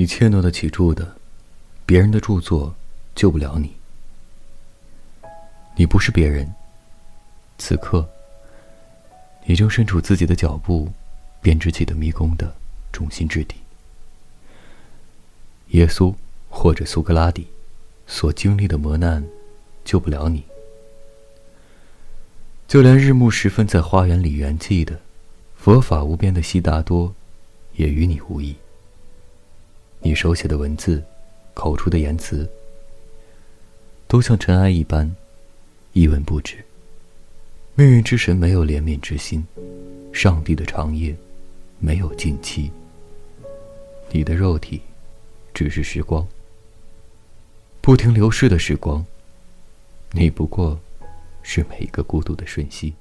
你怯懦的起住的，别人的著作救不了你。你不是别人。此刻，你正身处自己的脚步编织起的迷宫的中心之地。耶稣或者苏格拉底所经历的磨难，救不了你。就连日暮时分在花园里圆寂的佛法无边的悉达多，也与你无异。你手写的文字，口出的言辞，都像尘埃一般，一文不值。命运之神没有怜悯之心，上帝的长夜没有尽期。你的肉体，只是时光，不停流逝的时光。你不过，是每一个孤独的瞬息。